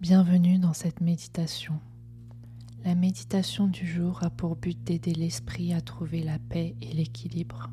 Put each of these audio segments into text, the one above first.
Bienvenue dans cette méditation. La méditation du jour a pour but d'aider l'esprit à trouver la paix et l'équilibre.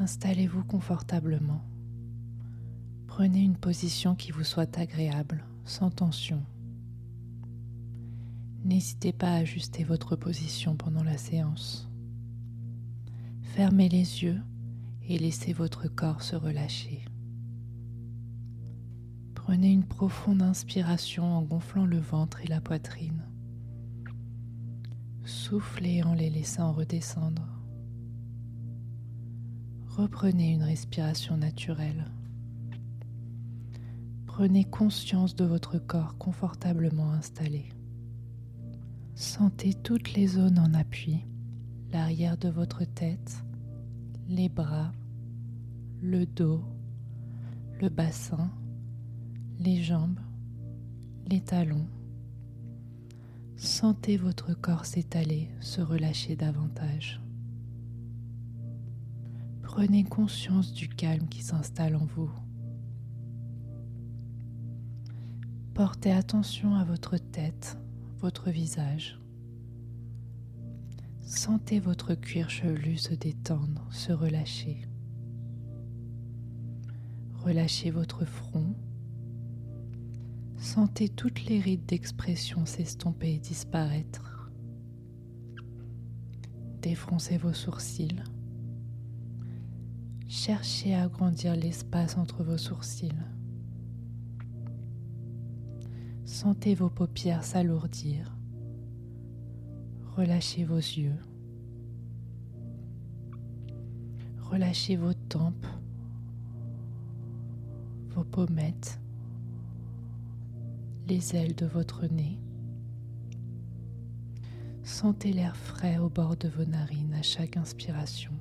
Installez-vous confortablement. Prenez une position qui vous soit agréable, sans tension. N'hésitez pas à ajuster votre position pendant la séance. Fermez les yeux et laissez votre corps se relâcher. Prenez une profonde inspiration en gonflant le ventre et la poitrine. Soufflez en les laissant redescendre. Reprenez une respiration naturelle. Prenez conscience de votre corps confortablement installé. Sentez toutes les zones en appui, l'arrière de votre tête, les bras, le dos, le bassin, les jambes, les talons. Sentez votre corps s'étaler, se relâcher davantage. Prenez conscience du calme qui s'installe en vous. Portez attention à votre tête, votre visage. Sentez votre cuir chevelu se détendre, se relâcher. Relâchez votre front, Sentez toutes les rides d'expression s'estomper et disparaître. Défroncez vos sourcils. Cherchez à agrandir l'espace entre vos sourcils. Sentez vos paupières s'alourdir. Relâchez vos yeux. Relâchez vos tempes, vos pommettes les ailes de votre nez. Sentez l'air frais au bord de vos narines à chaque inspiration.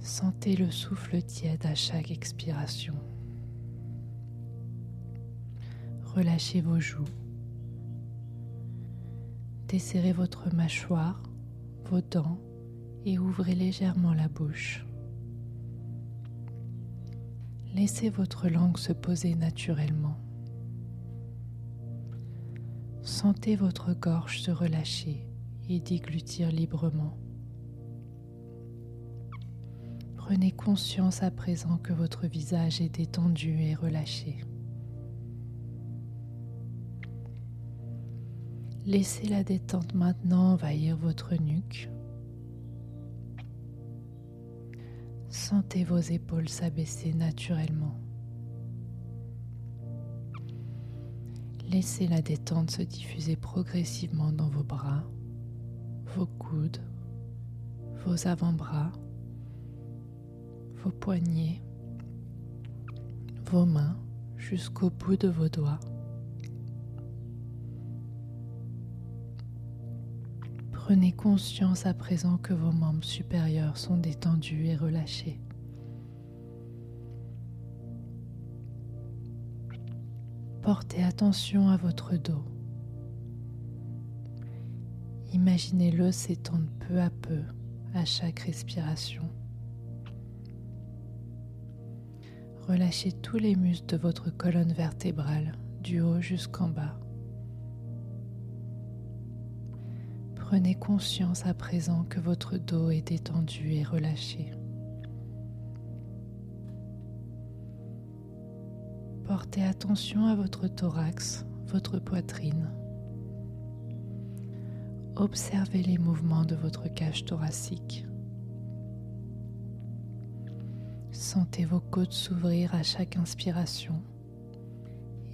Sentez le souffle tiède à chaque expiration. Relâchez vos joues. Desserrez votre mâchoire, vos dents et ouvrez légèrement la bouche. Laissez votre langue se poser naturellement. Sentez votre gorge se relâcher et déglutir librement. Prenez conscience à présent que votre visage est détendu et relâché. Laissez la détente maintenant envahir votre nuque. Sentez vos épaules s'abaisser naturellement. Laissez la détente se diffuser progressivement dans vos bras, vos coudes, vos avant-bras, vos poignets, vos mains jusqu'au bout de vos doigts. Prenez conscience à présent que vos membres supérieurs sont détendus et relâchés. Portez attention à votre dos. Imaginez-le s'étendre peu à peu à chaque respiration. Relâchez tous les muscles de votre colonne vertébrale, du haut jusqu'en bas. Prenez conscience à présent que votre dos est détendu et relâché. Portez attention à votre thorax, votre poitrine. Observez les mouvements de votre cage thoracique. Sentez vos côtes s'ouvrir à chaque inspiration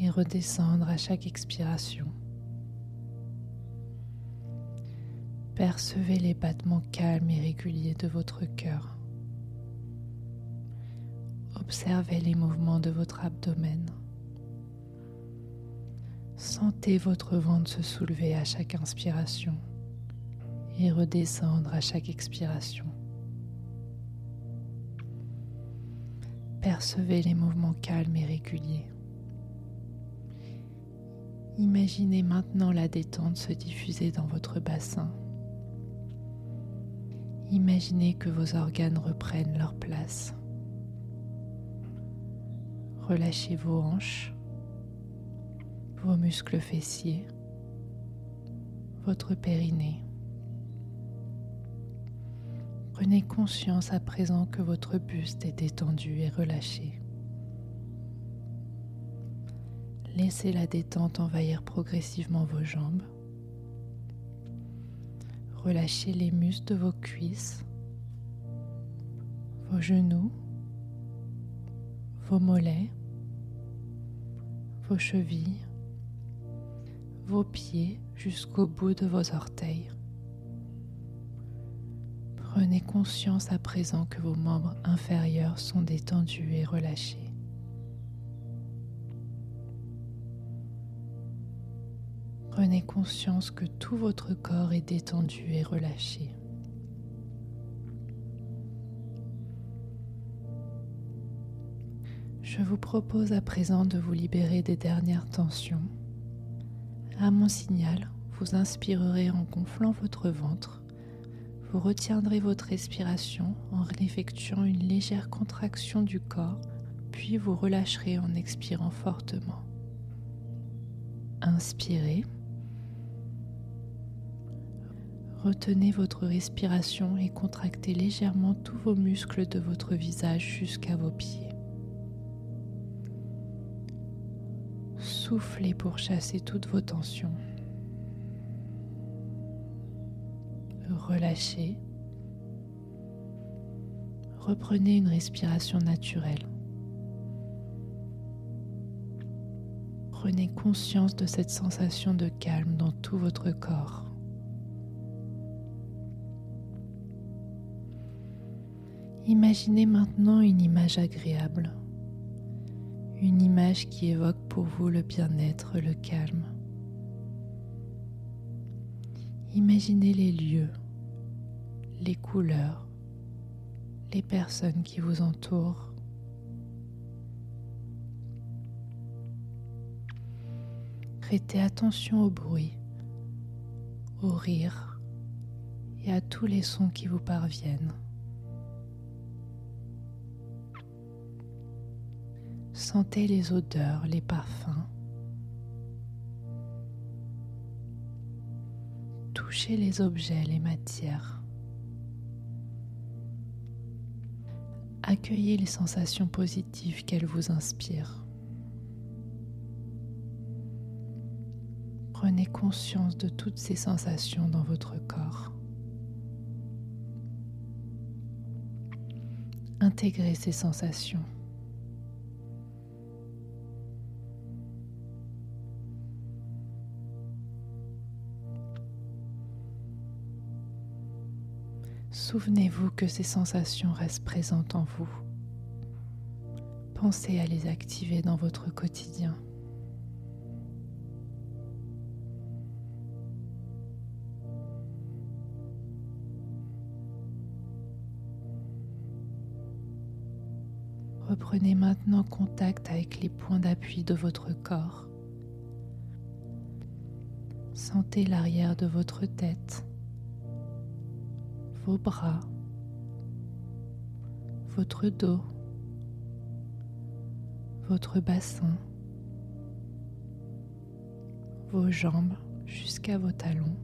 et redescendre à chaque expiration. Percevez les battements calmes et réguliers de votre cœur. Observez les mouvements de votre abdomen. Sentez votre ventre se soulever à chaque inspiration et redescendre à chaque expiration. Percevez les mouvements calmes et réguliers. Imaginez maintenant la détente se diffuser dans votre bassin. Imaginez que vos organes reprennent leur place. Relâchez vos hanches, vos muscles fessiers, votre périnée. Prenez conscience à présent que votre buste est détendu et relâché. Laissez la détente envahir progressivement vos jambes. Relâchez les muscles de vos cuisses, vos genoux, vos mollets, vos chevilles, vos pieds jusqu'au bout de vos orteils. Prenez conscience à présent que vos membres inférieurs sont détendus et relâchés. Prenez conscience que tout votre corps est détendu et relâché. Je vous propose à présent de vous libérer des dernières tensions. À mon signal, vous inspirerez en gonflant votre ventre. Vous retiendrez votre respiration en effectuant une légère contraction du corps, puis vous relâcherez en expirant fortement. Inspirez. Retenez votre respiration et contractez légèrement tous vos muscles de votre visage jusqu'à vos pieds. Soufflez pour chasser toutes vos tensions. Relâchez. Reprenez une respiration naturelle. Prenez conscience de cette sensation de calme dans tout votre corps. Imaginez maintenant une image agréable, une image qui évoque pour vous le bien-être, le calme. Imaginez les lieux, les couleurs, les personnes qui vous entourent. Prêtez attention au bruit, au rire et à tous les sons qui vous parviennent. Sentez les odeurs, les parfums. Touchez les objets, les matières. Accueillez les sensations positives qu'elles vous inspirent. Prenez conscience de toutes ces sensations dans votre corps. Intégrez ces sensations. Souvenez-vous que ces sensations restent présentes en vous. Pensez à les activer dans votre quotidien. Reprenez maintenant contact avec les points d'appui de votre corps. Sentez l'arrière de votre tête vos bras, votre dos, votre bassin, vos jambes jusqu'à vos talons.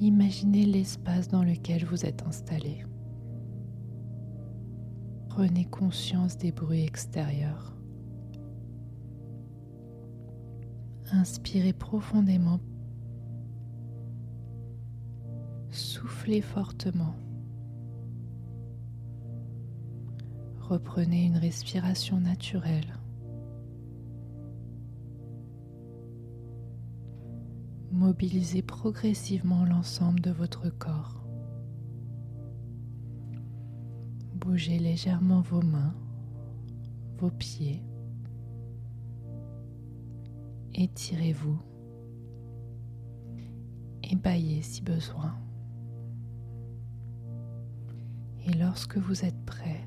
Imaginez l'espace dans lequel vous êtes installé. Prenez conscience des bruits extérieurs. Inspirez profondément Soufflez fortement. Reprenez une respiration naturelle. Mobilisez progressivement l'ensemble de votre corps. Bougez légèrement vos mains, vos pieds. Étirez-vous. Ébaillez si besoin. Et lorsque vous êtes prêt,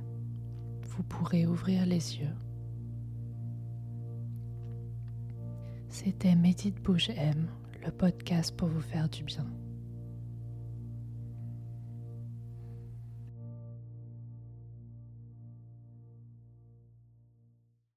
vous pourrez ouvrir les yeux. C'était Médite Bouge M, le podcast pour vous faire du bien.